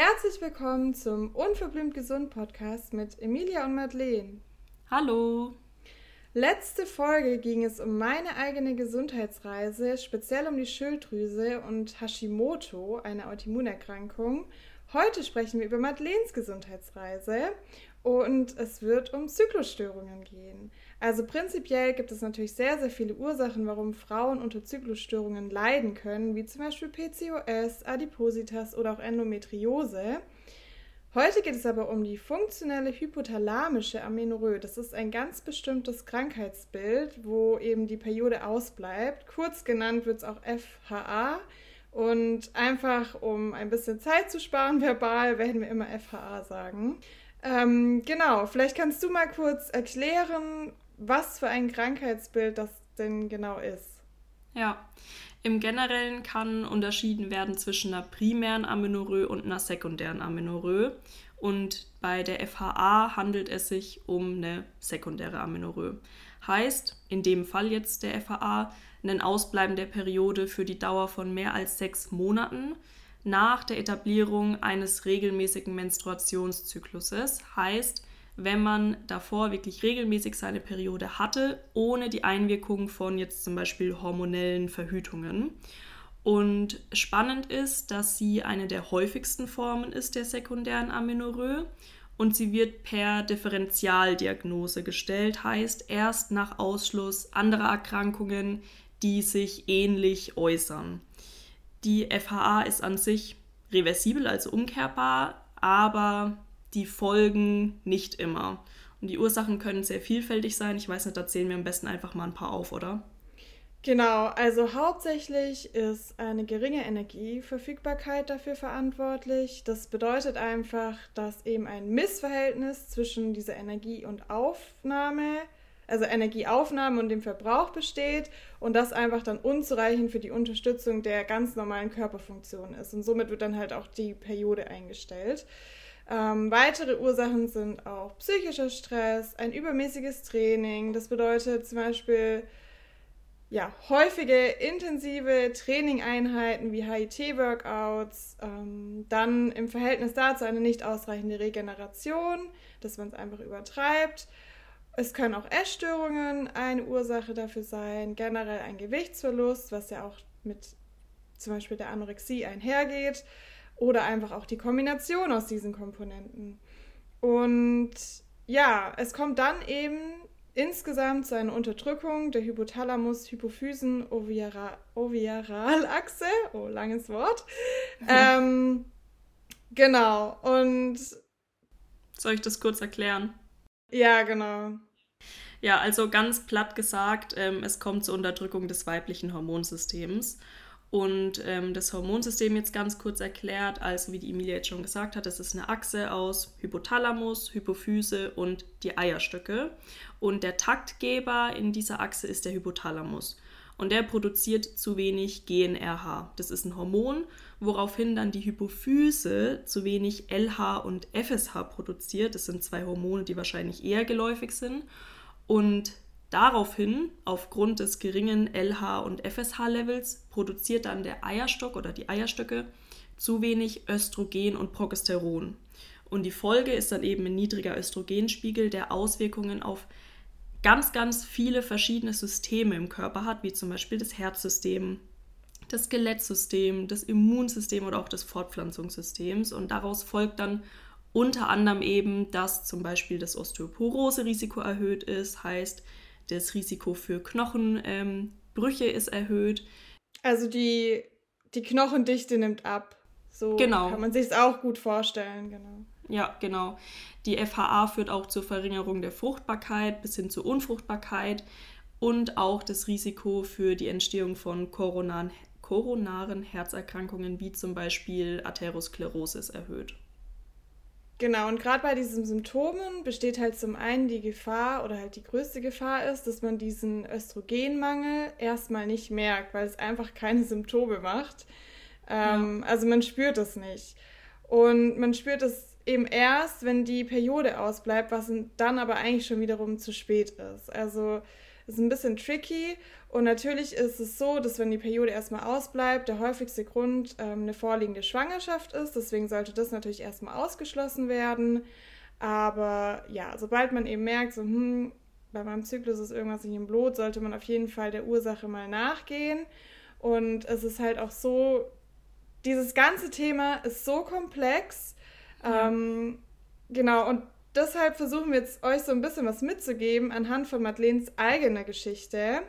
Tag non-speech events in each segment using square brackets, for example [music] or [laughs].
Herzlich willkommen zum Unverblümt Gesund Podcast mit Emilia und Madeleine. Hallo. Letzte Folge ging es um meine eigene Gesundheitsreise, speziell um die Schilddrüse und Hashimoto, eine Autoimmunerkrankung. Heute sprechen wir über Madeleines Gesundheitsreise und es wird um Zyklusstörungen gehen. Also prinzipiell gibt es natürlich sehr, sehr viele Ursachen, warum Frauen unter Zyklusstörungen leiden können, wie zum Beispiel PCOS, Adipositas oder auch Endometriose. Heute geht es aber um die funktionelle hypothalamische Amenorrhoe. Das ist ein ganz bestimmtes Krankheitsbild, wo eben die Periode ausbleibt. Kurz genannt wird es auch FHA. Und einfach, um ein bisschen Zeit zu sparen, [laughs] verbal, werden wir immer FHA sagen. Ähm, genau, vielleicht kannst du mal kurz erklären, was für ein Krankheitsbild das denn genau ist. Ja, im Generellen kann unterschieden werden zwischen einer primären Amenorrhoe und einer sekundären Amenorrhoe. Und bei der FHA handelt es sich um eine sekundäre Amenorrhoe. Heißt, in dem Fall jetzt der FHA, ein Ausbleiben der Periode für die Dauer von mehr als sechs Monaten nach der Etablierung eines regelmäßigen Menstruationszykluses. Heißt, wenn man davor wirklich regelmäßig seine Periode hatte, ohne die Einwirkung von jetzt zum Beispiel hormonellen Verhütungen. Und spannend ist, dass sie eine der häufigsten Formen ist der sekundären Amenorrhoe und sie wird per Differentialdiagnose gestellt, heißt erst nach Ausschluss anderer Erkrankungen, die sich ähnlich äußern. Die FHA ist an sich reversibel, also umkehrbar, aber die Folgen nicht immer. Und die Ursachen können sehr vielfältig sein. Ich weiß nicht, da zählen wir am besten einfach mal ein paar auf, oder? Genau, also hauptsächlich ist eine geringe Energieverfügbarkeit dafür verantwortlich. Das bedeutet einfach, dass eben ein Missverhältnis zwischen dieser Energie und Aufnahme, also Energieaufnahme und dem Verbrauch besteht und das einfach dann unzureichend für die Unterstützung der ganz normalen Körperfunktion ist. Und somit wird dann halt auch die Periode eingestellt. Ähm, weitere Ursachen sind auch psychischer Stress, ein übermäßiges Training. Das bedeutet zum Beispiel ja, häufige intensive Trainingeinheiten wie HIT-Workouts, ähm, dann im Verhältnis dazu eine nicht ausreichende Regeneration, dass man es einfach übertreibt. Es können auch Essstörungen eine Ursache dafür sein, generell ein Gewichtsverlust, was ja auch mit zum Beispiel der Anorexie einhergeht oder einfach auch die Kombination aus diesen Komponenten. Und ja, es kommt dann eben insgesamt zu einer Unterdrückung der Hypothalamus-Hypophysen-Oviralachse. Oh, langes Wort. [laughs] ähm, genau. Und. Soll ich das kurz erklären? Ja, genau. Ja, also ganz platt gesagt, ähm, es kommt zur Unterdrückung des weiblichen Hormonsystems. Und ähm, das Hormonsystem jetzt ganz kurz erklärt, also wie die Emilia jetzt schon gesagt hat, das ist eine Achse aus Hypothalamus, Hypophyse und die Eierstöcke. Und der Taktgeber in dieser Achse ist der Hypothalamus. Und der produziert zu wenig GNRH. Das ist ein Hormon, woraufhin dann die Hypophyse zu wenig LH und FSH produziert. Das sind zwei Hormone, die wahrscheinlich eher geläufig sind. Und Daraufhin, aufgrund des geringen LH- und FSH-Levels, produziert dann der Eierstock oder die Eierstöcke zu wenig Östrogen und Progesteron. Und die Folge ist dann eben ein niedriger Östrogenspiegel, der Auswirkungen auf ganz, ganz viele verschiedene Systeme im Körper hat, wie zum Beispiel das Herzsystem, das Skelettsystem, das Immunsystem oder auch das Fortpflanzungssystems. Und daraus folgt dann unter anderem eben, dass zum Beispiel das Osteoporose-Risiko erhöht ist, heißt, das Risiko für Knochenbrüche ähm, ist erhöht. Also die, die Knochendichte nimmt ab. So genau. kann man sich es auch gut vorstellen, genau. Ja, genau. Die FHA führt auch zur Verringerung der Fruchtbarkeit bis hin zur Unfruchtbarkeit und auch das Risiko für die Entstehung von koronaren, koronaren Herzerkrankungen wie zum Beispiel Arteriosklerose ist erhöht. Genau, und gerade bei diesen Symptomen besteht halt zum einen die Gefahr oder halt die größte Gefahr ist, dass man diesen Östrogenmangel erstmal nicht merkt, weil es einfach keine Symptome macht. Ähm, ja. Also man spürt es nicht. Und man spürt es eben erst, wenn die Periode ausbleibt, was dann aber eigentlich schon wiederum zu spät ist. Also ist ein bisschen tricky Und natürlich ist es so, dass wenn die Periode erstmal ausbleibt, der häufigste Grund ähm, eine vorliegende Schwangerschaft ist. Deswegen sollte das natürlich erstmal ausgeschlossen werden. Aber ja, sobald man eben merkt, so, hm, bei meinem Zyklus ist irgendwas nicht im Blut, sollte man auf jeden Fall der Ursache mal nachgehen. Und es ist halt auch so, dieses ganze Thema ist so komplex. Ja. Ähm, genau, und deshalb versuchen wir jetzt euch so ein bisschen was mitzugeben anhand von Madeleines eigener Geschichte,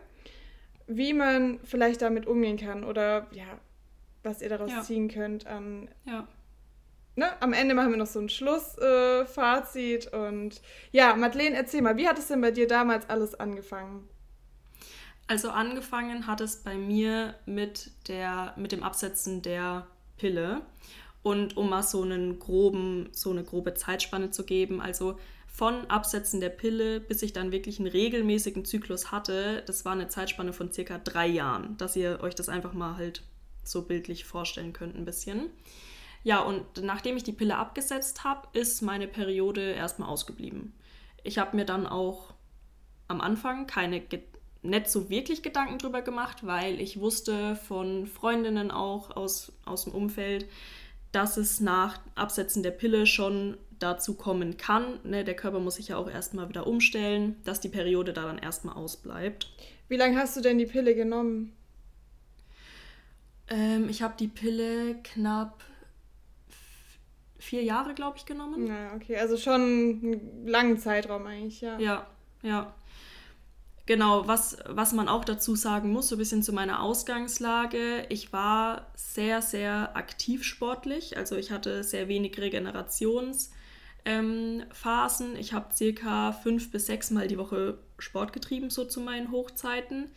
wie man vielleicht damit umgehen kann oder ja, was ihr daraus ja. ziehen könnt an. Ja. Ne? Am Ende machen wir noch so ein Schlussfazit äh, und ja, Madeleine, erzähl mal, wie hat es denn bei dir damals alles angefangen? Also angefangen hat es bei mir mit, der, mit dem Absetzen der Pille. Und um mal so einen groben, so eine grobe Zeitspanne zu geben, also von Absetzen der Pille, bis ich dann wirklich einen regelmäßigen Zyklus hatte, das war eine Zeitspanne von circa drei Jahren, dass ihr euch das einfach mal halt so bildlich vorstellen könnt ein bisschen. Ja, und nachdem ich die Pille abgesetzt habe, ist meine Periode erstmal ausgeblieben. Ich habe mir dann auch am Anfang keine nicht so wirklich Gedanken drüber gemacht, weil ich wusste von Freundinnen auch aus, aus dem Umfeld, dass es nach Absetzen der Pille schon dazu kommen kann. Ne, der Körper muss sich ja auch erstmal wieder umstellen, dass die Periode da dann erstmal ausbleibt. Wie lange hast du denn die Pille genommen? Ähm, ich habe die Pille knapp vier Jahre, glaube ich, genommen. Ja, okay, also schon einen langen Zeitraum eigentlich, ja. Ja, ja. Genau, was, was man auch dazu sagen muss, so ein bisschen zu meiner Ausgangslage. Ich war sehr, sehr aktiv sportlich. Also ich hatte sehr wenig Regenerationsphasen. Ähm, ich habe circa fünf bis sechs Mal die Woche Sport getrieben, so zu meinen Hochzeiten.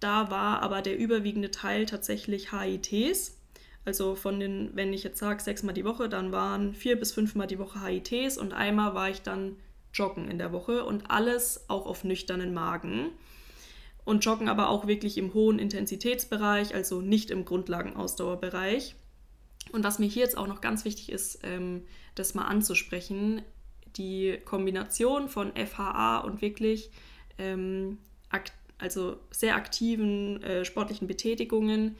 Da war aber der überwiegende Teil tatsächlich HITs. Also von den, wenn ich jetzt sage, sechs Mal die Woche, dann waren vier bis fünf Mal die Woche HITs und einmal war ich dann joggen in der Woche und alles auch auf nüchternen Magen. Und joggen aber auch wirklich im hohen Intensitätsbereich, also nicht im Grundlagenausdauerbereich. Und was mir hier jetzt auch noch ganz wichtig ist, ähm, das mal anzusprechen, die Kombination von FHA und wirklich ähm, also sehr aktiven äh, sportlichen Betätigungen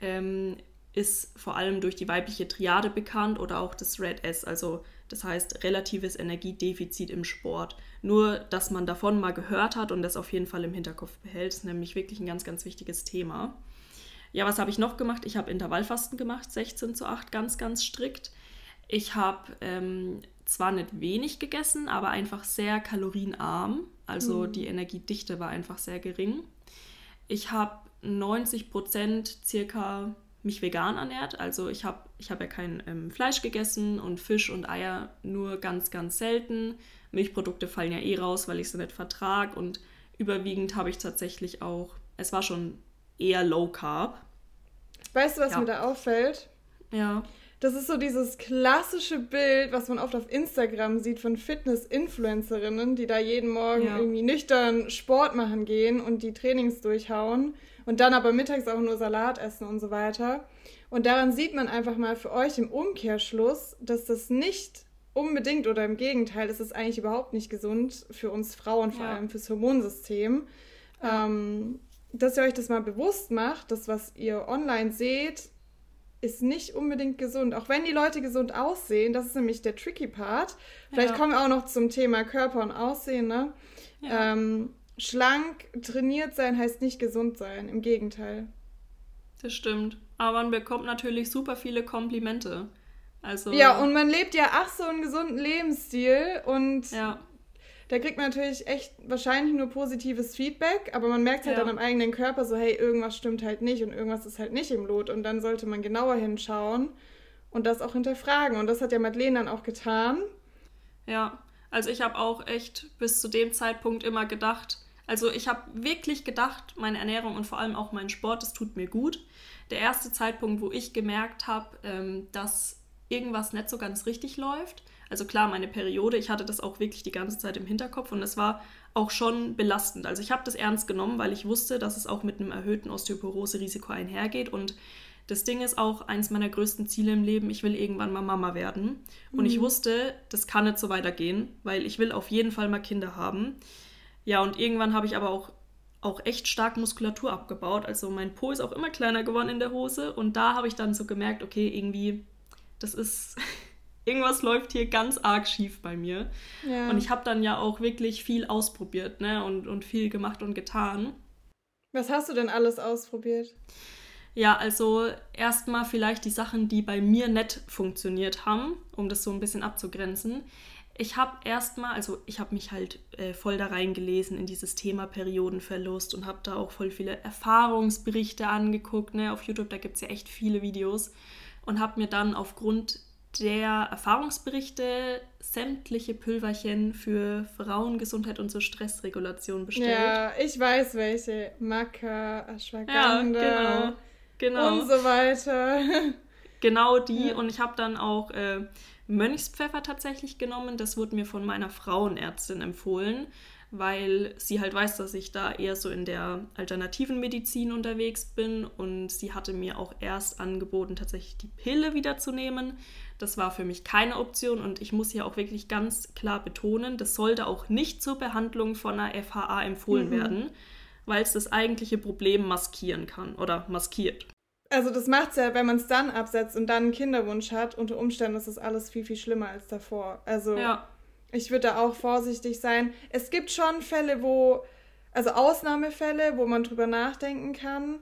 ähm, ist vor allem durch die weibliche Triade bekannt oder auch das Red S, also das heißt relatives Energiedefizit im Sport. Nur, dass man davon mal gehört hat und das auf jeden Fall im Hinterkopf behält, ist nämlich wirklich ein ganz, ganz wichtiges Thema. Ja, was habe ich noch gemacht? Ich habe Intervallfasten gemacht, 16 zu 8, ganz, ganz strikt. Ich habe ähm, zwar nicht wenig gegessen, aber einfach sehr kalorienarm. Also mhm. die Energiedichte war einfach sehr gering. Ich habe 90 Prozent circa mich vegan ernährt. Also ich habe ich hab ja kein ähm, Fleisch gegessen und Fisch und Eier nur ganz, ganz selten. Milchprodukte fallen ja eh raus, weil ich sie nicht vertrage. Und überwiegend habe ich tatsächlich auch, es war schon eher Low Carb. Weißt du, was ja. mir da auffällt? Ja. Das ist so dieses klassische Bild, was man oft auf Instagram sieht von Fitness-Influencerinnen, die da jeden Morgen ja. irgendwie nüchtern Sport machen gehen und die Trainings durchhauen und dann aber mittags auch nur Salat essen und so weiter. Und daran sieht man einfach mal für euch im Umkehrschluss, dass das nicht unbedingt oder im Gegenteil, es ist eigentlich überhaupt nicht gesund für uns Frauen, vor ja. allem fürs Hormonsystem. Ja. Ähm, dass ihr euch das mal bewusst macht, dass was ihr online seht, ist nicht unbedingt gesund. Auch wenn die Leute gesund aussehen, das ist nämlich der tricky Part. Vielleicht ja. kommen wir auch noch zum Thema Körper und Aussehen. Ne? Ja. Ähm, schlank trainiert sein heißt nicht gesund sein, im Gegenteil. Das stimmt. Aber man bekommt natürlich super viele Komplimente. Also ja, und man lebt ja ach so einen gesunden Lebensstil und ja. da kriegt man natürlich echt wahrscheinlich nur positives Feedback, aber man merkt halt ja. dann am eigenen Körper so, hey, irgendwas stimmt halt nicht und irgendwas ist halt nicht im Lot und dann sollte man genauer hinschauen und das auch hinterfragen und das hat ja Madeleine dann auch getan. Ja, also ich habe auch echt bis zu dem Zeitpunkt immer gedacht, also ich habe wirklich gedacht, meine Ernährung und vor allem auch mein Sport, das tut mir gut. Der erste Zeitpunkt, wo ich gemerkt habe, ähm, dass irgendwas nicht so ganz richtig läuft. Also klar, meine Periode, ich hatte das auch wirklich die ganze Zeit im Hinterkopf und es war auch schon belastend. Also ich habe das ernst genommen, weil ich wusste, dass es auch mit einem erhöhten Osteoporose-Risiko einhergeht und das Ding ist auch eins meiner größten Ziele im Leben, ich will irgendwann mal Mama werden. Und mhm. ich wusste, das kann nicht so weitergehen, weil ich will auf jeden Fall mal Kinder haben. Ja, und irgendwann habe ich aber auch auch echt stark Muskulatur abgebaut. Also mein Po ist auch immer kleiner geworden in der Hose. Und da habe ich dann so gemerkt, okay, irgendwie, das ist, [laughs] irgendwas läuft hier ganz arg schief bei mir. Ja. Und ich habe dann ja auch wirklich viel ausprobiert, ne? Und, und viel gemacht und getan. Was hast du denn alles ausprobiert? Ja, also erstmal vielleicht die Sachen, die bei mir nett funktioniert haben, um das so ein bisschen abzugrenzen ich habe erstmal, also ich habe mich halt äh, voll da reingelesen in dieses Thema Periodenverlust und habe da auch voll viele Erfahrungsberichte angeguckt. Ne? Auf YouTube, da gibt es ja echt viele Videos und habe mir dann aufgrund der Erfahrungsberichte sämtliche Pülverchen für Frauengesundheit und zur Stressregulation bestellt. Ja, ich weiß welche. Maca, Ashwagandha ja, genau, genau. und so weiter. [laughs] Genau die. Ja. Und ich habe dann auch äh, Mönchspfeffer tatsächlich genommen. Das wurde mir von meiner Frauenärztin empfohlen, weil sie halt weiß, dass ich da eher so in der alternativen Medizin unterwegs bin und sie hatte mir auch erst angeboten, tatsächlich die Pille wieder zu nehmen. Das war für mich keine Option und ich muss hier auch wirklich ganz klar betonen, das sollte auch nicht zur Behandlung von einer FHA empfohlen mhm. werden, weil es das eigentliche Problem maskieren kann oder maskiert. Also das macht es ja, wenn man es dann absetzt und dann einen Kinderwunsch hat, unter Umständen ist das alles viel, viel schlimmer als davor. Also ja. ich würde da auch vorsichtig sein. Es gibt schon Fälle, wo, also Ausnahmefälle, wo man drüber nachdenken kann.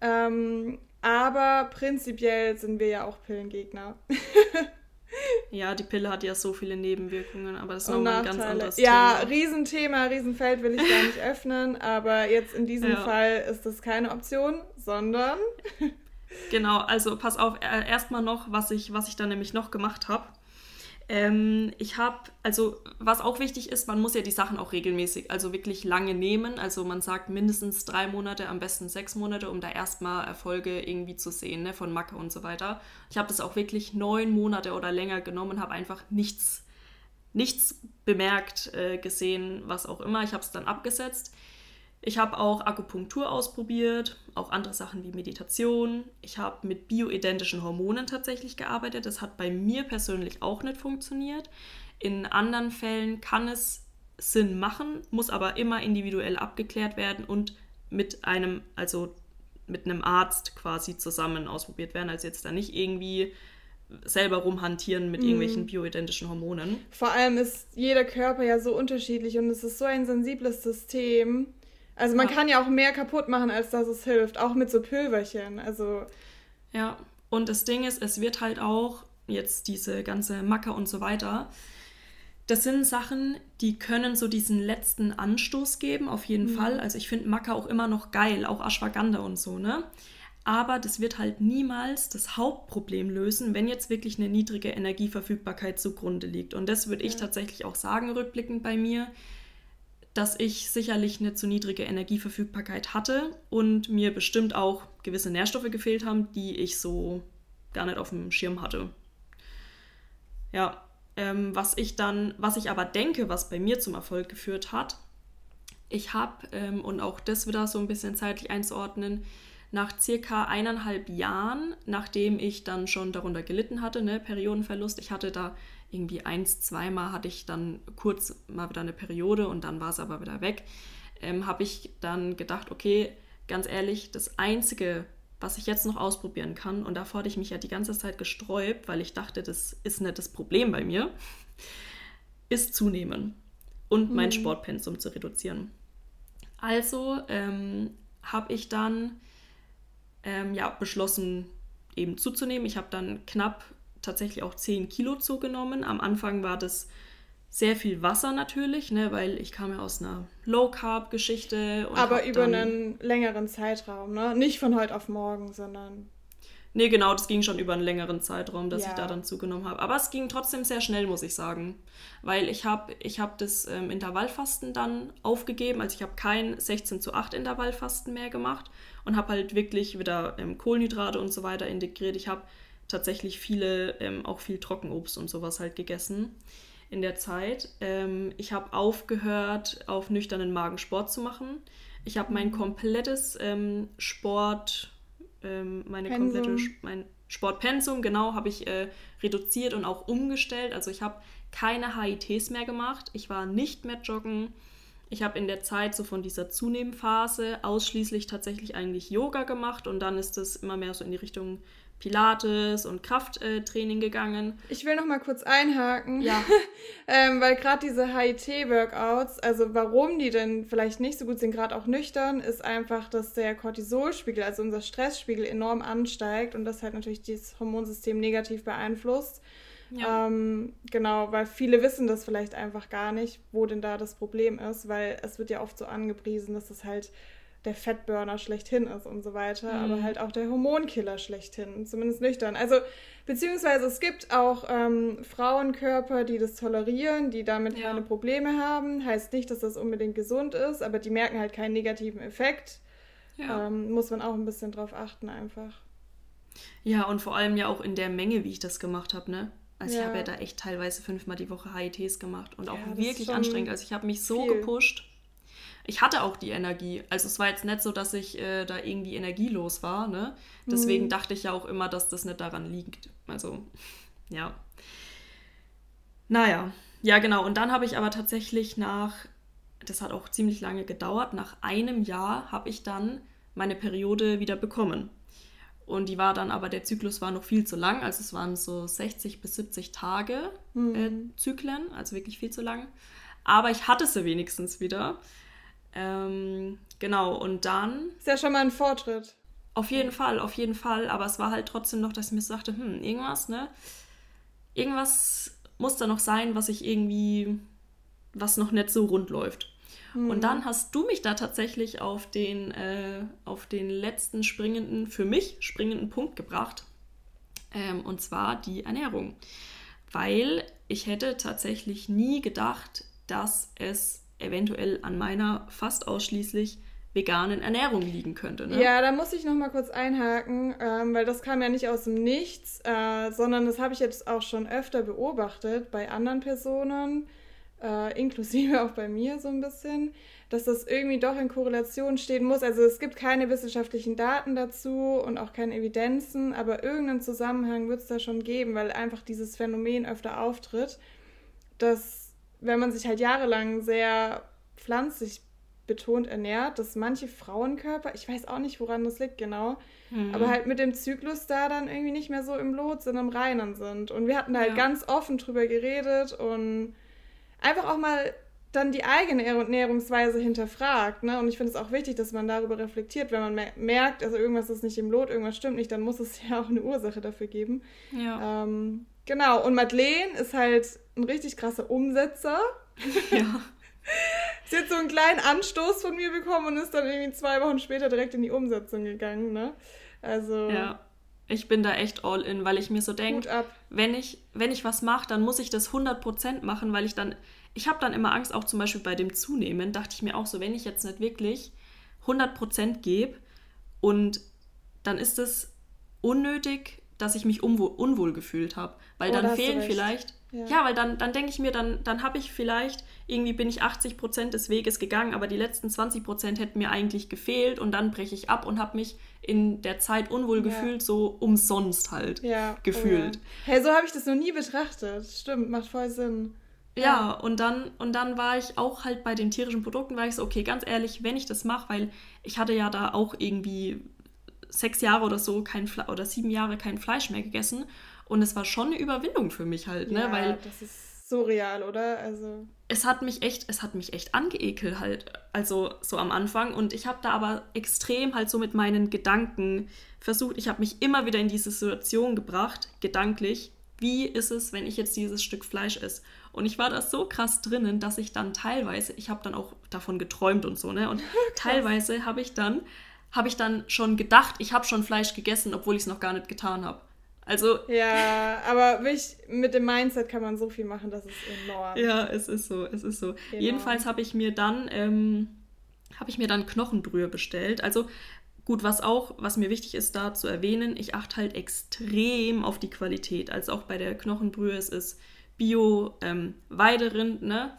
Ähm, aber prinzipiell sind wir ja auch Pillengegner. [laughs] ja, die Pille hat ja so viele Nebenwirkungen, aber das ist nochmal ein ganz anderes ja, Thema. Ja, Riesenthema, Riesenfeld will ich gar nicht [laughs] öffnen, aber jetzt in diesem ja. Fall ist das keine Option, sondern [laughs] Genau, also pass auf, äh, erstmal noch, was ich, was ich dann nämlich noch gemacht habe. Ähm, ich habe, also was auch wichtig ist, man muss ja die Sachen auch regelmäßig, also wirklich lange nehmen. Also man sagt mindestens drei Monate, am besten sechs Monate, um da erstmal Erfolge irgendwie zu sehen, ne, von Macke und so weiter. Ich habe das auch wirklich neun Monate oder länger genommen, habe einfach nichts, nichts bemerkt, äh, gesehen, was auch immer. Ich habe es dann abgesetzt. Ich habe auch Akupunktur ausprobiert, auch andere Sachen wie Meditation. Ich habe mit bioidentischen Hormonen tatsächlich gearbeitet. Das hat bei mir persönlich auch nicht funktioniert. In anderen Fällen kann es Sinn machen, muss aber immer individuell abgeklärt werden und mit einem, also mit einem Arzt quasi zusammen ausprobiert werden. Also jetzt da nicht irgendwie selber rumhantieren mit irgendwelchen mm. bioidentischen Hormonen. Vor allem ist jeder Körper ja so unterschiedlich und es ist so ein sensibles System. Also man ja. kann ja auch mehr kaputt machen, als dass es hilft, auch mit so Pülverchen. Also ja, und das Ding ist, es wird halt auch jetzt diese ganze Macke und so weiter. Das sind Sachen, die können so diesen letzten Anstoß geben, auf jeden mhm. Fall. Also ich finde Macke auch immer noch geil, auch Ashwagandha und so, ne? Aber das wird halt niemals das Hauptproblem lösen, wenn jetzt wirklich eine niedrige Energieverfügbarkeit zugrunde liegt. Und das würde ja. ich tatsächlich auch sagen, rückblickend bei mir dass ich sicherlich eine zu niedrige Energieverfügbarkeit hatte und mir bestimmt auch gewisse Nährstoffe gefehlt haben, die ich so gar nicht auf dem Schirm hatte. Ja, ähm, was ich dann, was ich aber denke, was bei mir zum Erfolg geführt hat, ich habe, ähm, und auch das wieder so ein bisschen zeitlich einzuordnen, nach circa eineinhalb Jahren, nachdem ich dann schon darunter gelitten hatte, ne, Periodenverlust, ich hatte da irgendwie eins, zweimal hatte ich dann kurz mal wieder eine Periode und dann war es aber wieder weg, ähm, habe ich dann gedacht, okay, ganz ehrlich, das Einzige, was ich jetzt noch ausprobieren kann, und davor hatte ich mich ja die ganze Zeit gesträubt, weil ich dachte, das ist nicht das Problem bei mir, ist zunehmen und mein mhm. Sportpensum zu reduzieren. Also ähm, habe ich dann ähm, ja, beschlossen, eben zuzunehmen. Ich habe dann knapp tatsächlich auch 10 Kilo zugenommen. Am Anfang war das sehr viel Wasser natürlich, ne, weil ich kam ja aus einer Low-Carb-Geschichte. Aber über einen längeren Zeitraum, ne? Nicht von heute auf morgen, sondern. Nee, genau, das ging schon über einen längeren Zeitraum, dass ja. ich da dann zugenommen habe. Aber es ging trotzdem sehr schnell, muss ich sagen. Weil ich habe ich hab das ähm, Intervallfasten dann aufgegeben. Also ich habe kein 16 zu 8 Intervallfasten mehr gemacht und habe halt wirklich wieder ähm, Kohlenhydrate und so weiter integriert. Ich habe tatsächlich viele, ähm, auch viel Trockenobst und sowas halt gegessen in der Zeit. Ähm, ich habe aufgehört, auf nüchternen Magen Sport zu machen. Ich habe mein mhm. komplettes ähm, Sport, ähm, meine Pensum. komplette, mein Sportpensum, genau, habe ich äh, reduziert und auch umgestellt. Also ich habe keine HITs mehr gemacht. Ich war nicht mehr joggen. Ich habe in der Zeit so von dieser Zunehmphase ausschließlich tatsächlich eigentlich Yoga gemacht und dann ist es immer mehr so in die Richtung Pilates und Krafttraining gegangen. Ich will noch mal kurz einhaken, ja. [laughs] ähm, weil gerade diese HIT-Workouts, also warum die denn vielleicht nicht so gut sind, gerade auch nüchtern, ist einfach, dass der Cortisolspiegel, also unser Stressspiegel, enorm ansteigt und das halt natürlich das Hormonsystem negativ beeinflusst. Ja. Ähm, genau, weil viele wissen das vielleicht einfach gar nicht, wo denn da das Problem ist, weil es wird ja oft so angepriesen, dass das halt der Fettburner schlechthin ist und so weiter, mhm. aber halt auch der Hormonkiller schlechthin, zumindest nüchtern. Also, beziehungsweise es gibt auch ähm, Frauenkörper, die das tolerieren, die damit ja. keine Probleme haben. Heißt nicht, dass das unbedingt gesund ist, aber die merken halt keinen negativen Effekt. Ja. Ähm, muss man auch ein bisschen drauf achten einfach. Ja, und vor allem ja auch in der Menge, wie ich das gemacht habe, ne? Also ja. ich habe ja da echt teilweise fünfmal die Woche HITs gemacht und auch wirklich anstrengend. Also ich habe mich so viel. gepusht ich hatte auch die Energie. Also es war jetzt nicht so, dass ich äh, da irgendwie energielos war. Ne? Deswegen mhm. dachte ich ja auch immer, dass das nicht daran liegt. Also, ja. Naja, ja genau. Und dann habe ich aber tatsächlich nach, das hat auch ziemlich lange gedauert, nach einem Jahr habe ich dann meine Periode wieder bekommen. Und die war dann aber, der Zyklus war noch viel zu lang. Also es waren so 60 bis 70 Tage mhm. äh, Zyklen, also wirklich viel zu lang. Aber ich hatte sie wenigstens wieder. Ähm, genau, und dann. Ist ja schon mal ein Fortschritt. Auf jeden Fall, auf jeden Fall. Aber es war halt trotzdem noch, dass ich mir so dachte, hm, irgendwas, ne? Irgendwas muss da noch sein, was ich irgendwie, was noch nicht so rund läuft. Hm. Und dann hast du mich da tatsächlich auf den, äh, auf den letzten springenden, für mich springenden Punkt gebracht. Ähm, und zwar die Ernährung. Weil ich hätte tatsächlich nie gedacht, dass es eventuell an meiner fast ausschließlich veganen Ernährung liegen könnte. Ne? Ja, da muss ich noch mal kurz einhaken, ähm, weil das kam ja nicht aus dem Nichts, äh, sondern das habe ich jetzt auch schon öfter beobachtet bei anderen Personen, äh, inklusive [laughs] auch bei mir so ein bisschen, dass das irgendwie doch in Korrelation stehen muss. Also es gibt keine wissenschaftlichen Daten dazu und auch keine Evidenzen, aber irgendeinen Zusammenhang wird es da schon geben, weil einfach dieses Phänomen öfter auftritt, dass wenn man sich halt jahrelang sehr pflanzlich betont ernährt, dass manche Frauenkörper, ich weiß auch nicht, woran das liegt genau, mhm. aber halt mit dem Zyklus da dann irgendwie nicht mehr so im Lot sind, im Reinen sind. Und wir hatten da halt ja. ganz offen drüber geredet und einfach auch mal dann die eigene Ernährungsweise hinterfragt. Ne? Und ich finde es auch wichtig, dass man darüber reflektiert, wenn man merkt, also irgendwas ist nicht im Lot, irgendwas stimmt nicht, dann muss es [laughs] ja auch eine Ursache dafür geben. Ja. Ähm, genau, und Madeleine ist halt ein richtig krasser Umsetzer. Ja. [laughs] Sie hat so einen kleinen Anstoß von mir bekommen und ist dann irgendwie zwei Wochen später direkt in die Umsetzung gegangen, ne? Also. Ja. Ich bin da echt all in, weil ich mir so denke, wenn ich, wenn ich was mache, dann muss ich das 100% machen, weil ich dann, ich habe dann immer Angst, auch zum Beispiel bei dem Zunehmen, dachte ich mir auch so, wenn ich jetzt nicht wirklich 100% gebe und dann ist es unnötig, dass ich mich unwohl, unwohl gefühlt habe, weil oh, dann fehlen vielleicht ja, ja weil dann, dann denke ich mir, dann, dann habe ich vielleicht, irgendwie bin ich 80 Prozent des Weges gegangen, aber die letzten 20 Prozent hätten mir eigentlich gefehlt und dann breche ich ab und habe mich in der Zeit unwohl ja. gefühlt, so umsonst halt ja, gefühlt. Oh ja. Hey, so habe ich das noch nie betrachtet. Stimmt, macht voll Sinn. Ja, und dann, und dann war ich auch halt bei den tierischen Produkten, war ich so, okay, ganz ehrlich, wenn ich das mache, weil ich hatte ja da auch irgendwie sechs Jahre oder so kein Fle oder sieben Jahre kein Fleisch mehr gegessen und es war schon eine Überwindung für mich halt, ne? Ja, Weil das ist surreal, oder? Also. Es hat mich echt, es hat mich echt angeekelt halt, also so am Anfang. Und ich habe da aber extrem halt so mit meinen Gedanken versucht, ich habe mich immer wieder in diese Situation gebracht, gedanklich, wie ist es, wenn ich jetzt dieses Stück Fleisch esse? Und ich war da so krass drinnen, dass ich dann teilweise, ich habe dann auch davon geträumt und so, ne? Und [laughs] teilweise habe ich dann, habe ich dann schon gedacht, ich habe schon Fleisch gegessen, obwohl ich es noch gar nicht getan habe. Also. Ja, aber mit dem Mindset kann man so viel machen, das ist enorm. Ja, es ist so, es ist so. Genau. Jedenfalls habe ich mir dann, ähm, habe ich mir dann Knochenbrühe bestellt. Also gut, was auch, was mir wichtig ist, da zu erwähnen, ich achte halt extrem auf die Qualität. Also auch bei der Knochenbrühe, es ist Bio, ähm, Weiderind, ne?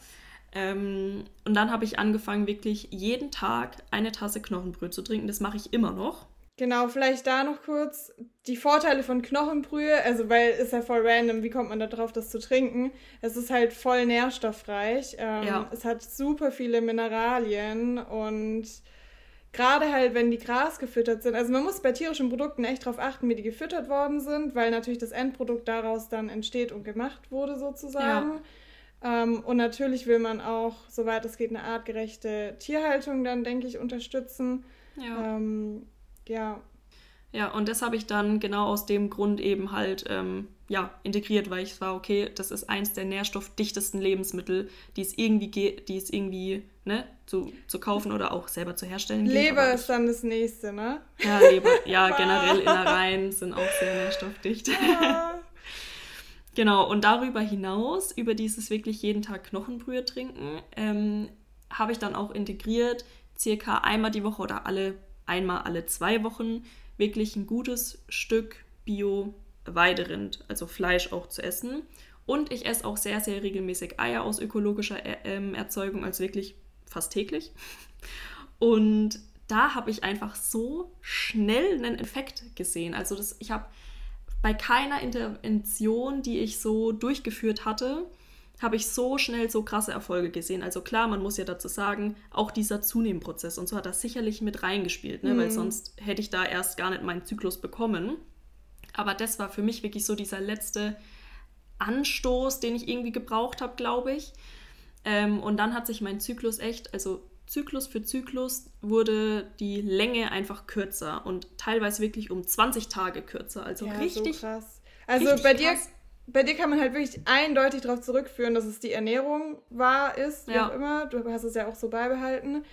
Ähm, und dann habe ich angefangen, wirklich jeden Tag eine Tasse Knochenbrühe zu trinken. Das mache ich immer noch. Genau, vielleicht da noch kurz die Vorteile von Knochenbrühe, also weil ist ja voll random, wie kommt man da drauf, das zu trinken? Es ist halt voll nährstoffreich. Ähm, ja. Es hat super viele Mineralien und gerade halt, wenn die Gras gefüttert sind, also man muss bei tierischen Produkten echt darauf achten, wie die gefüttert worden sind, weil natürlich das Endprodukt daraus dann entsteht und gemacht wurde sozusagen. Ja. Ähm, und natürlich will man auch, soweit es geht, eine artgerechte Tierhaltung dann, denke ich, unterstützen. Ja. Ähm, ja. Ja, und das habe ich dann genau aus dem Grund eben halt ähm, ja, integriert, weil ich war, okay, das ist eins der nährstoffdichtesten Lebensmittel, die es irgendwie geht, die es irgendwie ne, zu, zu kaufen oder auch selber zu herstellen Leber ist dann das nächste, ne? Ja, Leber, ja, [laughs] generell Innereien sind auch sehr nährstoffdicht. [laughs] Genau, und darüber hinaus, über dieses wirklich jeden Tag Knochenbrühe trinken, ähm, habe ich dann auch integriert, circa einmal die Woche oder alle einmal alle zwei Wochen wirklich ein gutes Stück Bio-Weiderind, also Fleisch auch zu essen. Und ich esse auch sehr, sehr regelmäßig Eier aus ökologischer er ähm, Erzeugung, also wirklich fast täglich. [laughs] Und da habe ich einfach so schnell einen Effekt gesehen. Also das, ich habe bei keiner Intervention, die ich so durchgeführt hatte, habe ich so schnell so krasse Erfolge gesehen. Also klar, man muss ja dazu sagen, auch dieser Zunehmprozess und so hat das sicherlich mit reingespielt, ne? Mhm. weil sonst hätte ich da erst gar nicht meinen Zyklus bekommen. Aber das war für mich wirklich so dieser letzte Anstoß, den ich irgendwie gebraucht habe, glaube ich. Ähm, und dann hat sich mein Zyklus echt, also Zyklus für Zyklus wurde die Länge einfach kürzer und teilweise wirklich um 20 Tage kürzer. Also ja, richtig. So krass. Also bei dir krass bei dir kann man halt wirklich eindeutig darauf zurückführen, dass es die Ernährung war, ist, wie ja. auch immer. Du hast es ja auch so beibehalten.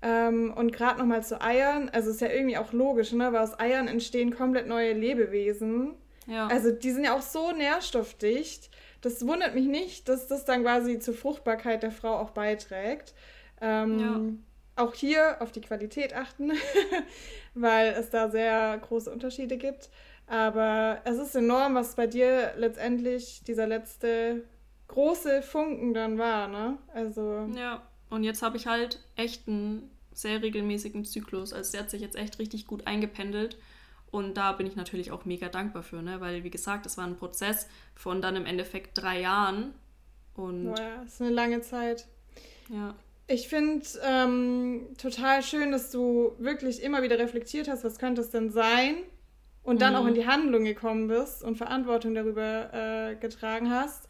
Ähm, und gerade nochmal zu Eiern, also ist ja irgendwie auch logisch, ne? Weil aus Eiern entstehen komplett neue Lebewesen. Ja. Also die sind ja auch so nährstoffdicht. Das wundert mich nicht, dass das dann quasi zur Fruchtbarkeit der Frau auch beiträgt. Ähm, ja. Auch hier auf die Qualität achten, [laughs] weil es da sehr große Unterschiede gibt. Aber es ist enorm, was bei dir letztendlich dieser letzte große Funken dann war, ne? Also. Ja, und jetzt habe ich halt echt einen sehr regelmäßigen Zyklus. Also der hat sich jetzt echt richtig gut eingependelt. Und da bin ich natürlich auch mega dankbar für, ne? Weil, wie gesagt, es war ein Prozess von dann im Endeffekt drei Jahren. Und Boah, ja, das ist eine lange Zeit. Ja. Ich finde ähm, total schön, dass du wirklich immer wieder reflektiert hast, was könnte es denn sein, und dann mhm. auch in mhm. die Handlung gekommen bist und Verantwortung darüber äh, getragen hast.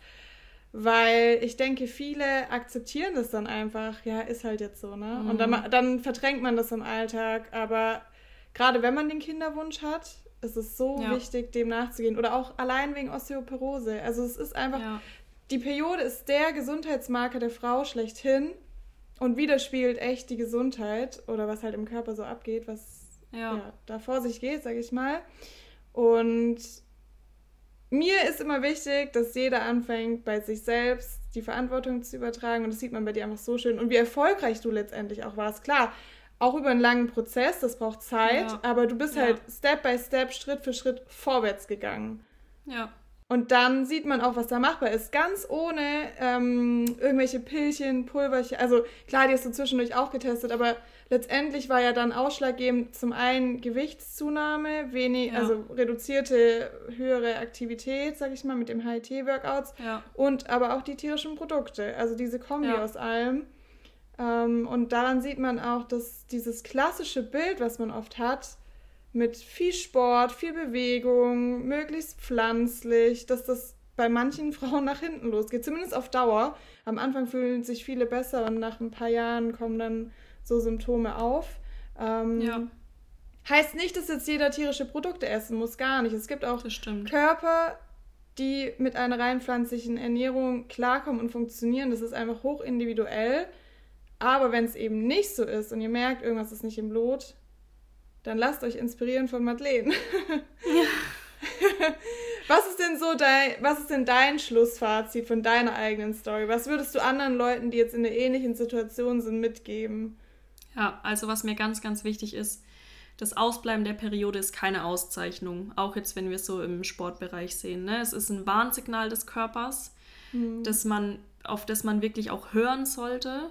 Weil ich denke, viele akzeptieren das dann einfach, ja, ist halt jetzt so, ne? Mhm. Und dann, mhm. dann verdrängt man das im Alltag. Aber gerade wenn man den Kinderwunsch hat, ist es so ja. wichtig, dem nachzugehen. Oder auch allein wegen Osteoporose. Also es ist einfach, ja. die Periode ist der Gesundheitsmarker der Frau schlechthin und widerspiegelt echt die Gesundheit oder was halt im Körper so abgeht, was ja. ja da vor sich geht, sage ich mal. Und mir ist immer wichtig, dass jeder anfängt, bei sich selbst die Verantwortung zu übertragen. Und das sieht man bei dir einfach so schön. Und wie erfolgreich du letztendlich auch warst. Klar, auch über einen langen Prozess, das braucht Zeit, ja. aber du bist ja. halt Step by Step, Schritt für Schritt vorwärts gegangen. Ja. Und dann sieht man auch, was da machbar ist. Ganz ohne ähm, irgendwelche Pillchen, Pulverchen. Also klar, die hast du zwischendurch auch getestet, aber letztendlich war ja dann ausschlaggebend zum einen Gewichtszunahme, wenig, ja. also reduzierte höhere Aktivität, sag ich mal, mit dem HIT-Workouts ja. und aber auch die tierischen Produkte, also diese Kombi ja. aus allem. Ähm, und daran sieht man auch, dass dieses klassische Bild, was man oft hat, mit viel Sport, viel Bewegung, möglichst pflanzlich, dass das bei manchen [laughs] Frauen nach hinten losgeht, zumindest auf Dauer. Am Anfang fühlen sich viele besser und nach ein paar Jahren kommen dann so Symptome auf. Ähm, ja. Heißt nicht, dass jetzt jeder tierische Produkte essen muss, gar nicht. Es gibt auch Körper, die mit einer rein pflanzlichen Ernährung klarkommen und funktionieren. Das ist einfach hoch individuell. Aber wenn es eben nicht so ist und ihr merkt, irgendwas ist nicht im Lot, dann lasst euch inspirieren von Madeleine. Ja. [laughs] was ist denn so dein, was ist denn dein Schlussfazit von deiner eigenen Story? Was würdest du anderen Leuten, die jetzt in einer ähnlichen Situation sind, mitgeben? Ja, also was mir ganz, ganz wichtig ist, das Ausbleiben der Periode ist keine Auszeichnung. Auch jetzt, wenn wir es so im Sportbereich sehen. Ne? Es ist ein Warnsignal des Körpers, mhm. dass man, auf das man wirklich auch hören sollte.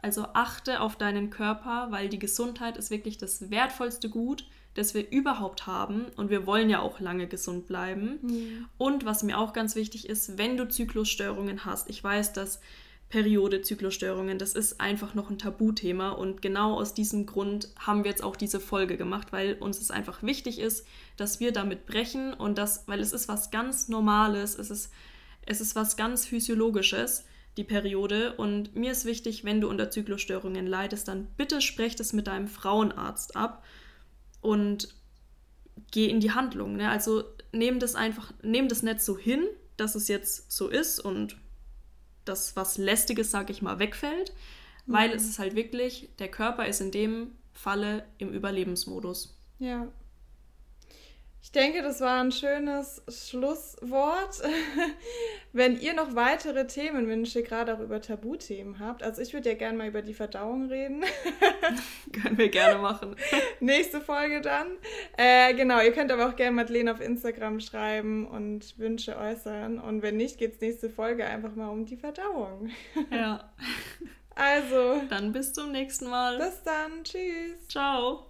Also achte auf deinen Körper, weil die Gesundheit ist wirklich das wertvollste Gut, das wir überhaupt haben. Und wir wollen ja auch lange gesund bleiben. Mhm. Und was mir auch ganz wichtig ist, wenn du Zyklusstörungen hast, ich weiß, dass Periode, Zyklusstörungen, das ist einfach noch ein Tabuthema. Und genau aus diesem Grund haben wir jetzt auch diese Folge gemacht, weil uns es einfach wichtig ist, dass wir damit brechen und das, weil es ist was ganz Normales, es ist, es ist was ganz Physiologisches die Periode. Und mir ist wichtig, wenn du unter Zyklusstörungen leidest, dann bitte sprech das mit deinem Frauenarzt ab und geh in die Handlung. Ne? Also nehm das einfach, nehm das nicht so hin, dass es jetzt so ist und das was Lästiges, sag ich mal, wegfällt, mhm. weil es ist halt wirklich, der Körper ist in dem Falle im Überlebensmodus. Ja. Ich denke, das war ein schönes Schlusswort. [laughs] Wenn ihr noch weitere Themenwünsche, gerade auch über Tabuthemen habt, also ich würde ja gerne mal über die Verdauung reden. [laughs] Können wir gerne machen. [laughs] Nächste Folge dann. Äh, genau, ihr könnt aber auch gerne Madeleine auf Instagram schreiben und Wünsche äußern. Und wenn nicht, geht es nächste Folge einfach mal um die Verdauung. Ja. Also. Dann bis zum nächsten Mal. Bis dann. Tschüss. Ciao.